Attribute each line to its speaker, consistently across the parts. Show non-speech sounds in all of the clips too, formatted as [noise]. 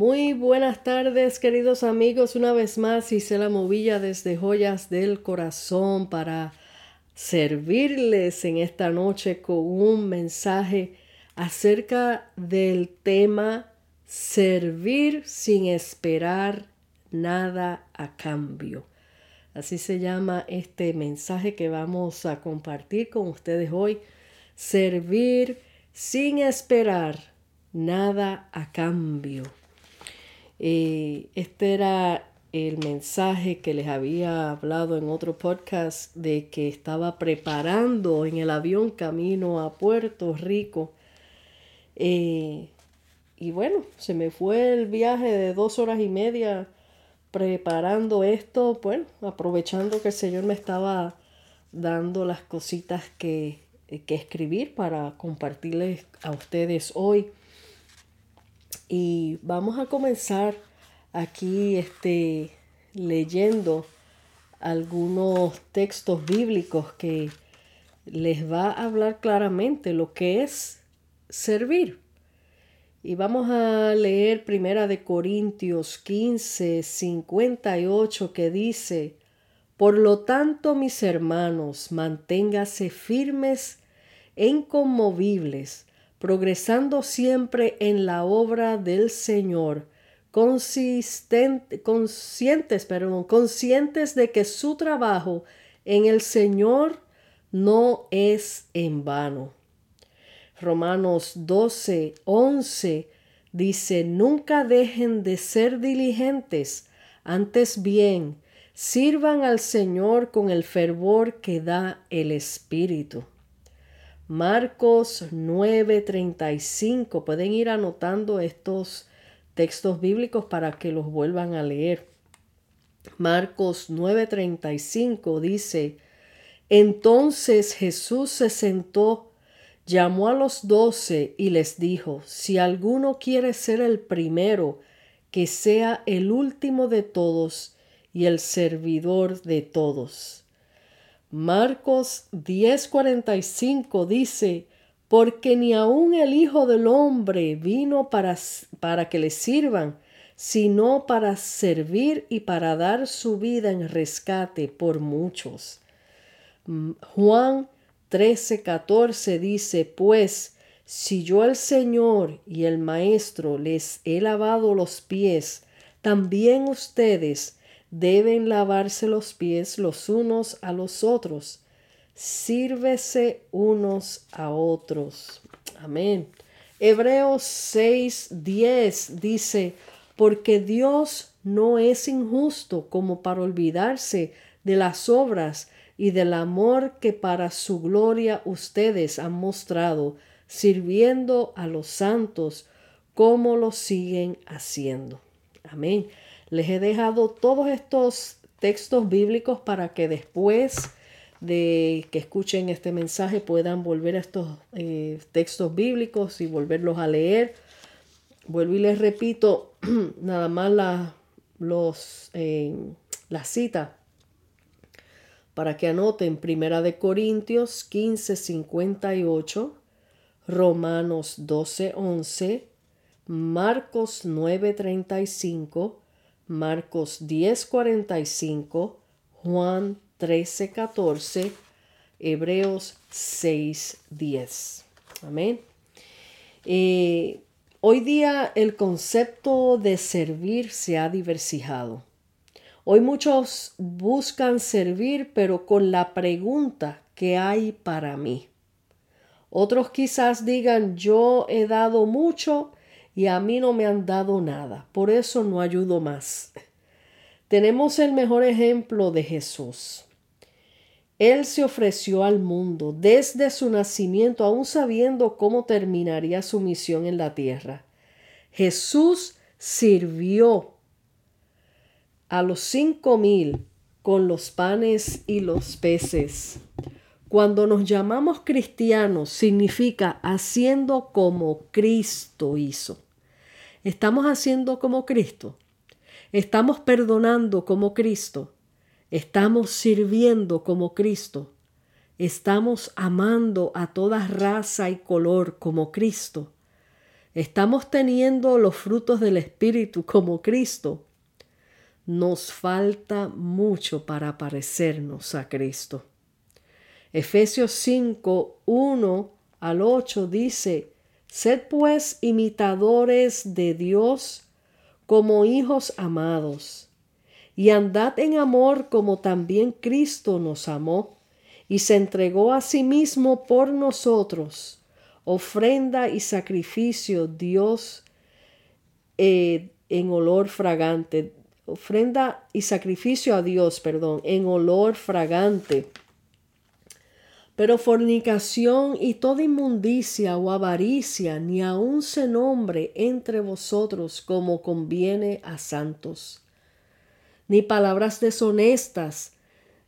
Speaker 1: Muy buenas tardes, queridos amigos. Una vez más hice la movilla desde Joyas del Corazón para servirles en esta noche con un mensaje acerca del tema servir sin esperar nada a cambio. Así se llama este mensaje que vamos a compartir con ustedes hoy. Servir sin esperar nada a cambio. Este era el mensaje que les había hablado en otro podcast de que estaba preparando en el avión camino a Puerto Rico. Eh, y bueno, se me fue el viaje de dos horas y media preparando esto, bueno, aprovechando que el Señor me estaba dando las cositas que, que escribir para compartirles a ustedes hoy. Y vamos a comenzar aquí este, leyendo algunos textos bíblicos que les va a hablar claramente lo que es servir. Y vamos a leer Primera de Corintios 15, 58 que dice, Por lo tanto, mis hermanos, manténgase firmes e inconmovibles, progresando siempre en la obra del Señor, conscientes, perdón, conscientes de que su trabajo en el Señor no es en vano. Romanos 12, 11 dice, nunca dejen de ser diligentes, antes bien, sirvan al Señor con el fervor que da el Espíritu. Marcos 9:35. Pueden ir anotando estos textos bíblicos para que los vuelvan a leer. Marcos 9:35 dice, Entonces Jesús se sentó, llamó a los doce y les dijo, Si alguno quiere ser el primero, que sea el último de todos y el servidor de todos. Marcos 10:45 dice, porque ni aun el Hijo del Hombre vino para, para que le sirvan, sino para servir y para dar su vida en rescate por muchos. Mm, Juan 13:14 dice, pues, si yo el Señor y el Maestro les he lavado los pies, también ustedes deben lavarse los pies los unos a los otros. Sírvese unos a otros. Amén. Hebreos 6:10 dice, porque Dios no es injusto como para olvidarse de las obras y del amor que para su gloria ustedes han mostrado, sirviendo a los santos como lo siguen haciendo. Amén. Les he dejado todos estos textos bíblicos para que después de que escuchen este mensaje puedan volver a estos eh, textos bíblicos y volverlos a leer. Vuelvo y les repito [clears throat] nada más la, los, eh, la cita para que anoten Primera de Corintios 15, 58, Romanos 12, 11, Marcos 9, 35, Marcos 10:45, Juan 13:14, Hebreos 6:10. Amén. Eh, hoy día el concepto de servir se ha diversificado. Hoy muchos buscan servir, pero con la pregunta ¿qué hay para mí? Otros quizás digan yo he dado mucho y a mí no me han dado nada, por eso no ayudo más. Tenemos el mejor ejemplo de Jesús. Él se ofreció al mundo desde su nacimiento, aún sabiendo cómo terminaría su misión en la tierra. Jesús sirvió a los cinco mil con los panes y los peces. Cuando nos llamamos cristianos significa haciendo como Cristo hizo. Estamos haciendo como Cristo. Estamos perdonando como Cristo. Estamos sirviendo como Cristo. Estamos amando a toda raza y color como Cristo. estamos teniendo los frutos del Espíritu como Cristo, nos falta mucho para parecernos a Cristo. Efesios 5, 1 al 8 dice, Sed pues imitadores de Dios como hijos amados, y andad en amor como también Cristo nos amó y se entregó a sí mismo por nosotros, ofrenda y sacrificio Dios eh, en olor fragante, ofrenda y sacrificio a Dios, perdón, en olor fragante. Pero fornicación y toda inmundicia o avaricia ni aun se nombre entre vosotros como conviene a santos. Ni palabras deshonestas,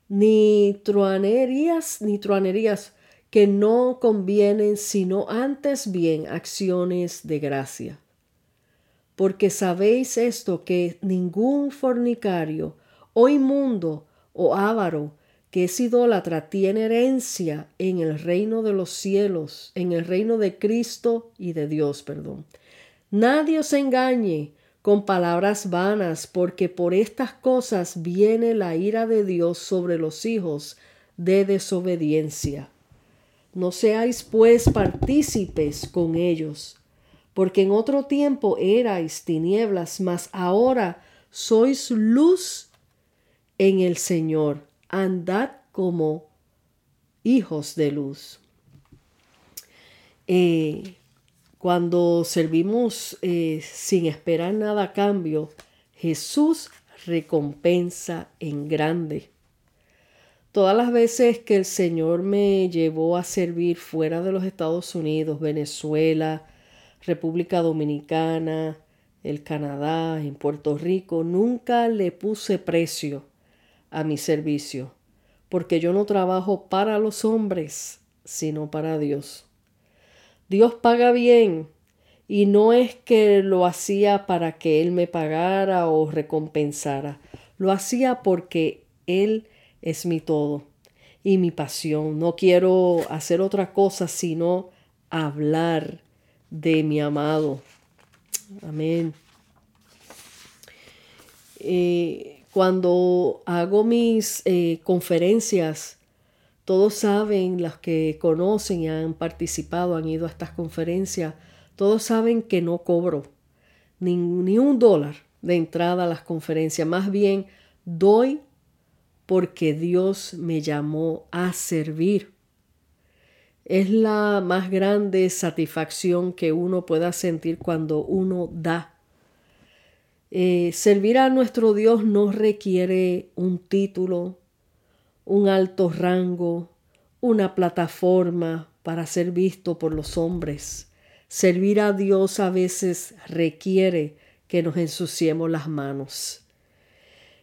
Speaker 1: ni truanerías, ni truanerías que no convienen, sino antes bien acciones de gracia. Porque sabéis esto, que ningún fornicario, o inmundo, o avaro, que es idólatra, tiene herencia en el reino de los cielos, en el reino de Cristo y de Dios, perdón. Nadie os engañe con palabras vanas, porque por estas cosas viene la ira de Dios sobre los hijos de desobediencia. No seáis pues partícipes con ellos, porque en otro tiempo erais tinieblas, mas ahora sois luz en el Señor. Andad como hijos de luz. Eh, cuando servimos eh, sin esperar nada a cambio, Jesús recompensa en grande. Todas las veces que el Señor me llevó a servir fuera de los Estados Unidos, Venezuela, República Dominicana, el Canadá, en Puerto Rico, nunca le puse precio a mi servicio, porque yo no trabajo para los hombres, sino para Dios. Dios paga bien y no es que lo hacía para que Él me pagara o recompensara, lo hacía porque Él es mi todo y mi pasión. No quiero hacer otra cosa sino hablar de mi amado. Amén. Eh, cuando hago mis eh, conferencias, todos saben, los que conocen y han participado, han ido a estas conferencias, todos saben que no cobro ni, ni un dólar de entrada a las conferencias. Más bien, doy porque Dios me llamó a servir. Es la más grande satisfacción que uno pueda sentir cuando uno da. Eh, servir a nuestro Dios no requiere un título, un alto rango, una plataforma para ser visto por los hombres. Servir a Dios a veces requiere que nos ensuciemos las manos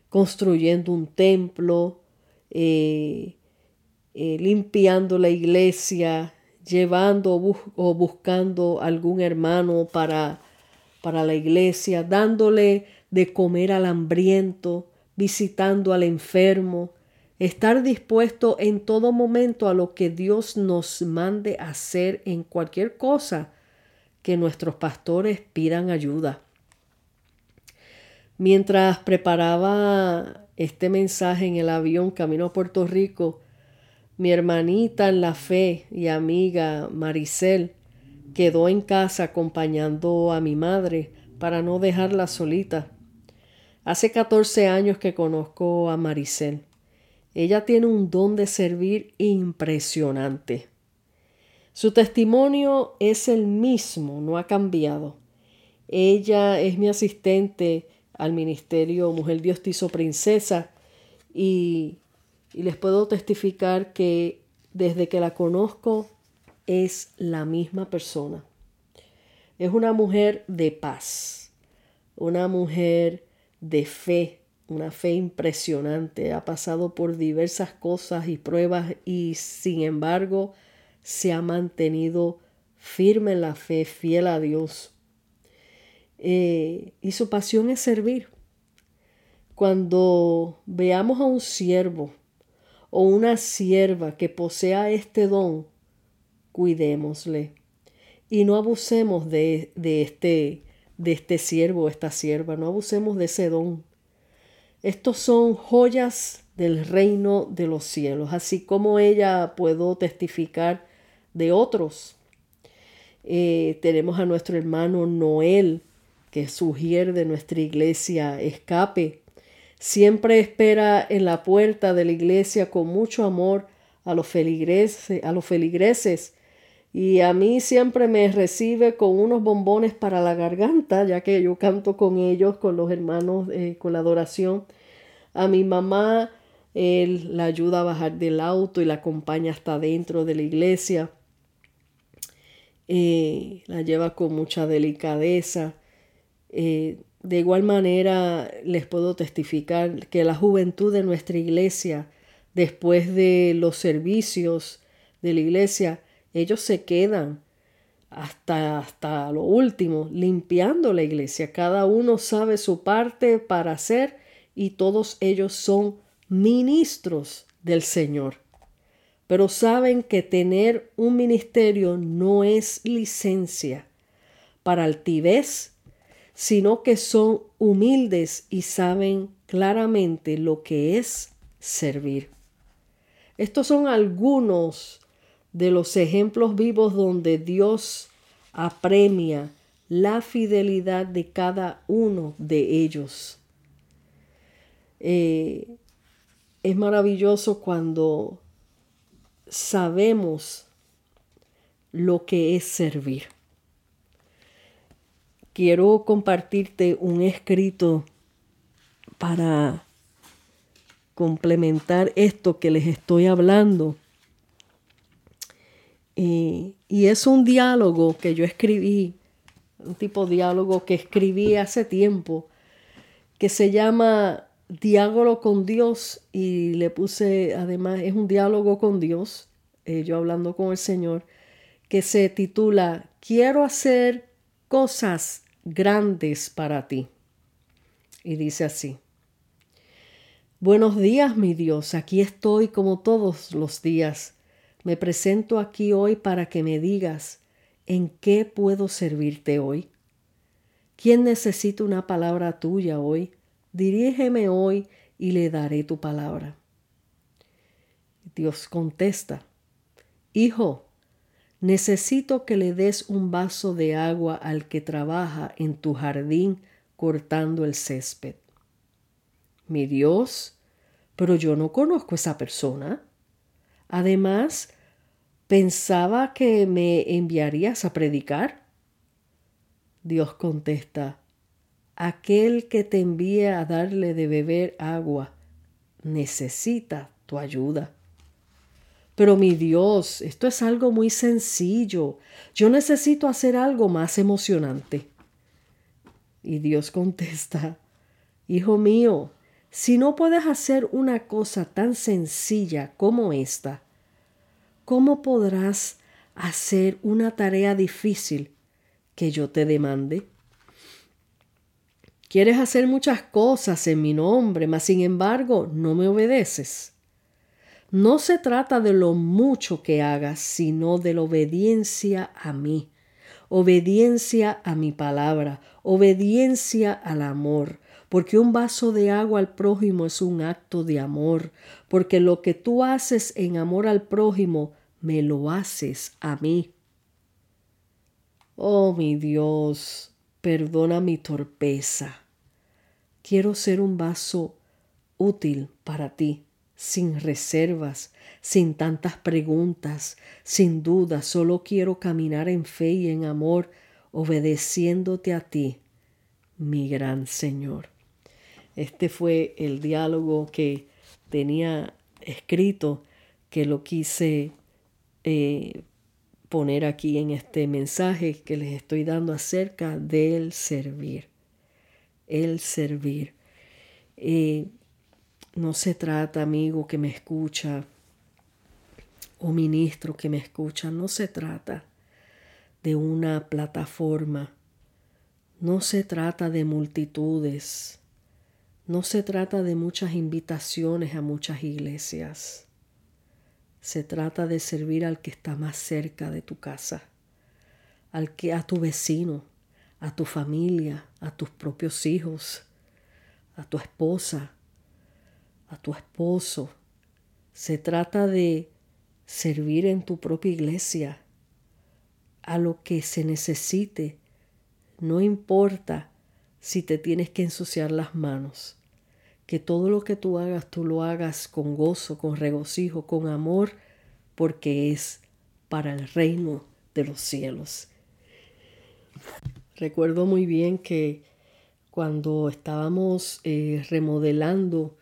Speaker 1: construyendo un templo, eh, eh, limpiando la iglesia, llevando o buscando algún hermano para, para la iglesia, dándole de comer al hambriento, visitando al enfermo, estar dispuesto en todo momento a lo que Dios nos mande hacer en cualquier cosa que nuestros pastores pidan ayuda. Mientras preparaba este mensaje en el avión camino a Puerto Rico, mi hermanita en la fe y amiga Maricel quedó en casa acompañando a mi madre para no dejarla solita. Hace 14 años que conozco a Maricel. Ella tiene un don de servir impresionante. Su testimonio es el mismo, no ha cambiado. Ella es mi asistente al ministerio Mujer Dios te hizo princesa y, y les puedo testificar que desde que la conozco es la misma persona. Es una mujer de paz, una mujer de fe, una fe impresionante. Ha pasado por diversas cosas y pruebas y sin embargo se ha mantenido firme en la fe, fiel a Dios. Eh, y su pasión es servir. Cuando veamos a un siervo o una sierva que posea este don, cuidémosle. y no abusemos de, de este, de este siervo esta sierva, no abusemos de ese don. Estos son joyas del reino de los cielos, así como ella puedo testificar de otros. Eh, tenemos a nuestro hermano Noel, que sugiere de nuestra iglesia escape. Siempre espera en la puerta de la iglesia con mucho amor a los feligreses, a los feligreses y a mí siempre me recibe con unos bombones para la garganta, ya que yo canto con ellos, con los hermanos, eh, con la adoración. A mi mamá, él la ayuda a bajar del auto y la acompaña hasta dentro de la iglesia. Eh, la lleva con mucha delicadeza. Eh, de igual manera, les puedo testificar que la juventud de nuestra iglesia, después de los servicios de la iglesia, ellos se quedan hasta, hasta lo último, limpiando la iglesia. Cada uno sabe su parte para hacer y todos ellos son ministros del Señor. Pero saben que tener un ministerio no es licencia para altivez, sino que son humildes y saben claramente lo que es servir. Estos son algunos de los ejemplos vivos donde Dios apremia la fidelidad de cada uno de ellos. Eh, es maravilloso cuando sabemos lo que es servir. Quiero compartirte un escrito para complementar esto que les estoy hablando y, es un diálogo que yo escribí, un tipo de diálogo que escribí hace tiempo, que se llama Diálogo con Dios y le puse, además, es un diálogo con Dios, eh, yo hablando con el Señor, que se titula Quiero hacer cosas grandes para ti. Y dice así. Buenos días, mi Dios, aquí estoy como todos los días me presento aquí hoy para que me digas en qué puedo servirte hoy. ¿Quién necesita una palabra tuya hoy? Dirígeme hoy y le daré tu palabra. Dios contesta, Hijo, necesito que le des un vaso de agua al que trabaja en tu jardín cortando el césped. Mi Dios, pero yo no conozco esa persona. Además, ¿pensaba que me enviarías a predicar? Dios contesta, aquel que te envía a darle de beber agua necesita tu ayuda. Pero mi Dios, esto es algo muy sencillo. Yo necesito hacer algo más emocionante. Y Dios contesta, Hijo mío, si no puedes hacer una cosa tan sencilla como esta, ¿cómo podrás hacer una tarea difícil que yo te demande? Quieres hacer muchas cosas en mi nombre, mas sin embargo no me obedeces. No se trata de lo mucho que hagas, sino de la obediencia a mí, obediencia a mi palabra, obediencia al amor, porque un vaso de agua al prójimo es un acto de amor, porque lo que tú haces en amor al prójimo, me lo haces a mí. Oh mi Dios, perdona mi torpeza. Quiero ser un vaso útil para ti, sin reservas, sin tantas preguntas, sin dudas, solo quiero caminar en fe y en amor, obedeciéndote a ti, mi gran Señor. Este fue el diálogo que tenía escrito, que lo quise eh, poner aquí en este mensaje que les estoy dando acerca del servir. El servir. Eh, no se trata, amigo que me escucha, o ministro que me escucha, no se trata de una plataforma, no se trata de multitudes, no se trata de muchas invitaciones a muchas iglesias. Se trata de servir al que está más cerca de tu casa, al que a tu vecino, a tu familia, a tus propios hijos, a tu esposa, a tu esposo. Se trata de servir en tu propia iglesia a lo que se necesite. No importa si te tienes que ensuciar las manos. Que todo lo que tú hagas, tú lo hagas con gozo, con regocijo, con amor, porque es para el reino de los cielos. Recuerdo muy bien que cuando estábamos eh, remodelando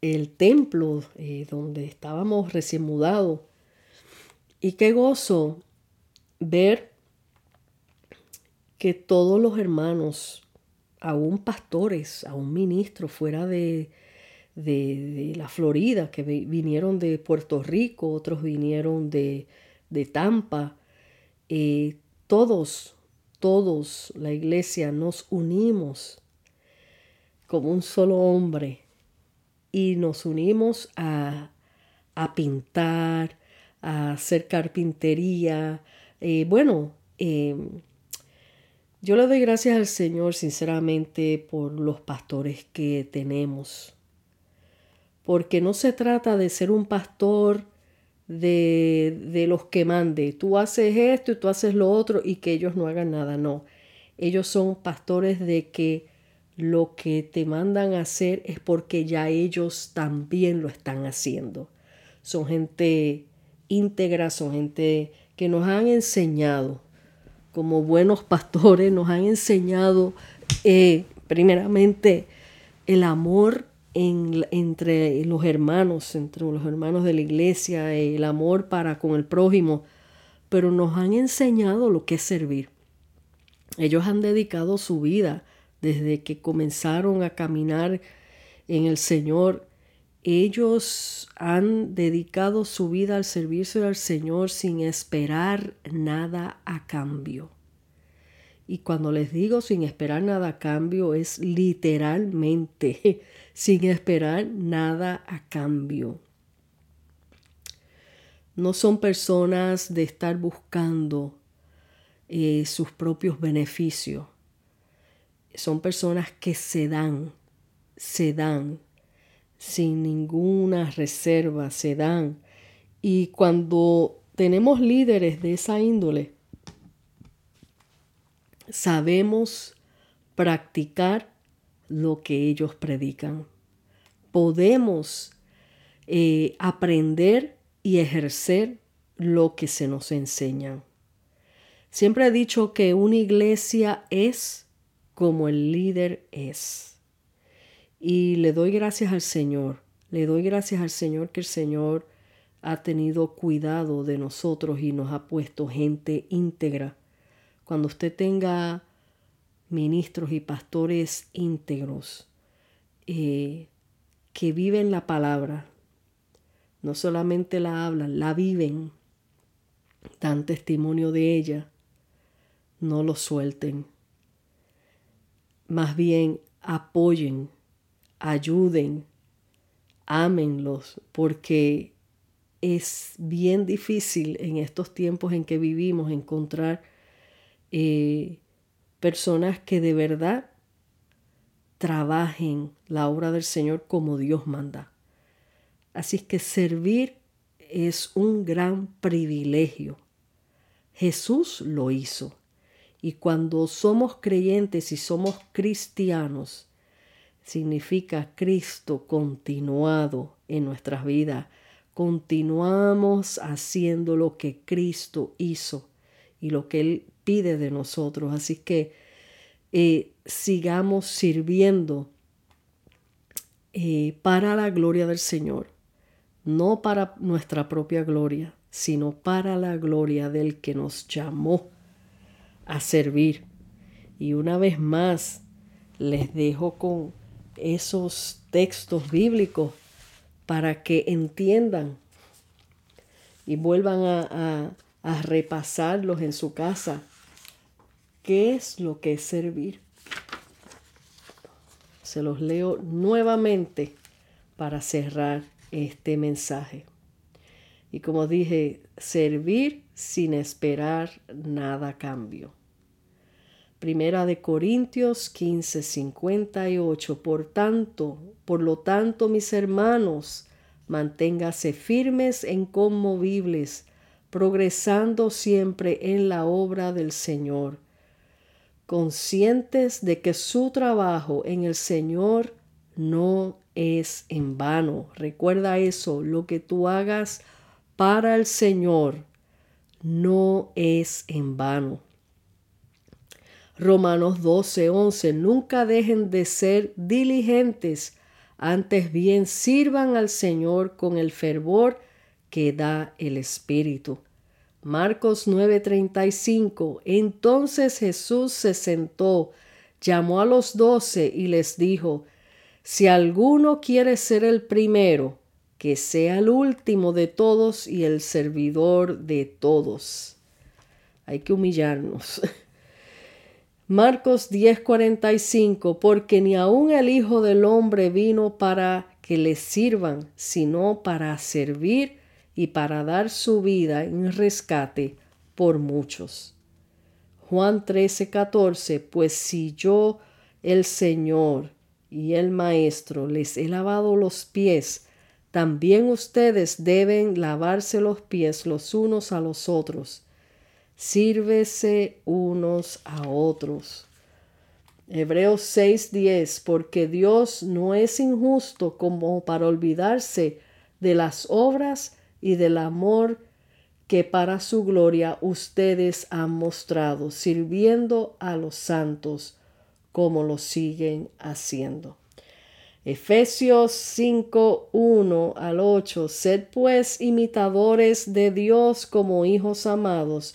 Speaker 1: el templo eh, donde estábamos recién mudados, y qué gozo ver que todos los hermanos, aún pastores, aún ministros fuera de, de, la Florida, que vinieron de Puerto Rico, otros vinieron de, de Tampa, eh, todos, todos, la iglesia, nos unimos como un solo hombre y nos unimos a, a pintar, a hacer carpintería. Eh, bueno, em, yo le doy gracias al Señor sinceramente por los pastores que tenemos. Porque no se trata de ser un pastor de, de los que mande. Tú haces esto y tú haces lo otro y que ellos no hagan nada. No. Ellos son pastores de que lo que te mandan a hacer es porque ya ellos también lo están haciendo. Son gente íntegra, son gente que nos han enseñado como buenos pastores nos han enseñado eh, primeramente el amor entre los hermanos, entre los hermanos de la iglesia, el amor para con el prójimo, pero nos han enseñado lo que es servir. Ellos han dedicado su vida desde que comenzaron a caminar en el Señor ellos han dedicado su vida al servicio del Señor sin esperar nada a cambio. Y cuando les digo sin esperar nada a cambio es literalmente [laughs] sin esperar nada a cambio. No son personas de estar buscando eh, sus propios beneficios. Son personas que se dan, se dan sin ninguna reserva, se dan. Y cuando tenemos líderes de esa índole, sabemos practicar lo que ellos predican. Podemos eh, aprender y ejercer lo que se nos enseña. Siempre he dicho que una iglesia es como el líder es. Y le doy gracias al Señor, le doy gracias al Señor que el Señor ha tenido cuidado de nosotros y nos ha puesto gente íntegra. Cuando usted tenga ministros y pastores íntegros eh, que viven la palabra, no solamente la hablan, la viven, dan testimonio de ella, no lo suelten. Más bien apoyen ayuden, ámenlos, porque es bien difícil en estos tiempos en que vivimos encontrar eh, personas que de verdad trabajen la obra del Señor como Dios manda. Así que servir es un gran privilegio. Jesús lo hizo. Y cuando somos creyentes y somos cristianos, significa Cristo continuado en nuestras vidas. Continuamos haciendo lo que Cristo hizo y lo que Él pide de nosotros. Así que eh, sigamos sirviendo eh, para la gloria del Señor, no para nuestra propia gloria, sino para la gloria del que nos llamó a servir. Y una vez más, les dejo con esos textos bíblicos para que entiendan y vuelvan a, repasarlos en su casa. ¿Qué es lo que es servir? Se los leo nuevamente para cerrar este mensaje. Y como dije, servir sin esperar nada a cambio. Primera de Corintios 15, 58. Por tanto, por lo tanto, mis hermanos, manténgase firmes e inconmovibles, progresando siempre en la obra del Señor, conscientes de que su trabajo en el Señor no es en vano. Recuerda eso, lo que tú hagas para el Señor no es en vano. Romanos 12, 11. Nunca dejen de ser diligentes, antes bien sirvan al Señor con el fervor que da el Espíritu. Marcos 9:35. Entonces Jesús se sentó, llamó a los doce y les dijo, Si alguno quiere ser el primero, que sea el último de todos y el servidor de todos. Hay que humillarnos. [laughs] Marcos 10:45, porque ni aun el Hijo del Hombre vino para que le sirvan, sino para servir y para dar su vida en rescate por muchos. Juan 13:14, pues si yo, el Señor y el Maestro, les he lavado los pies, también ustedes deben lavarse los pies los unos a los otros. Sírvese unos a otros. Hebreos 6:10, porque Dios no es injusto como para olvidarse de las obras y del amor que para su gloria ustedes han mostrado, sirviendo a los santos como lo siguen haciendo. Efesios 5, 1 al 8. Sed pues imitadores de Dios como hijos amados,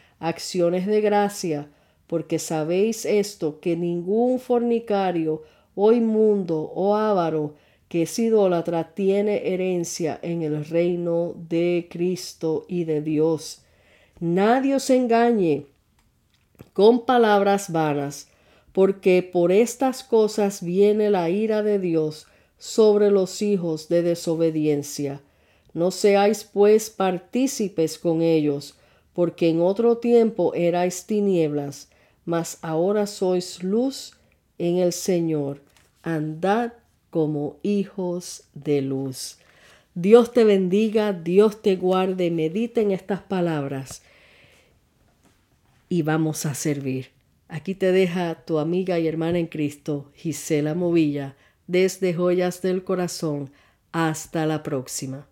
Speaker 1: acciones de gracia, porque sabéis esto, que ningún fornicario o inmundo o avaro que es idólatra tiene herencia en el reino de Cristo y de Dios. Nadie os engañe con palabras vanas, porque por estas cosas viene la ira de Dios sobre los hijos de desobediencia. No seáis pues partícipes con ellos, porque en otro tiempo erais tinieblas, mas ahora sois luz en el Señor. Andad como hijos de luz. Dios te bendiga, Dios te guarde, medita en estas palabras y vamos a servir. Aquí te deja tu amiga y hermana en Cristo, Gisela Movilla desde Joyas del Corazón. Hasta la próxima.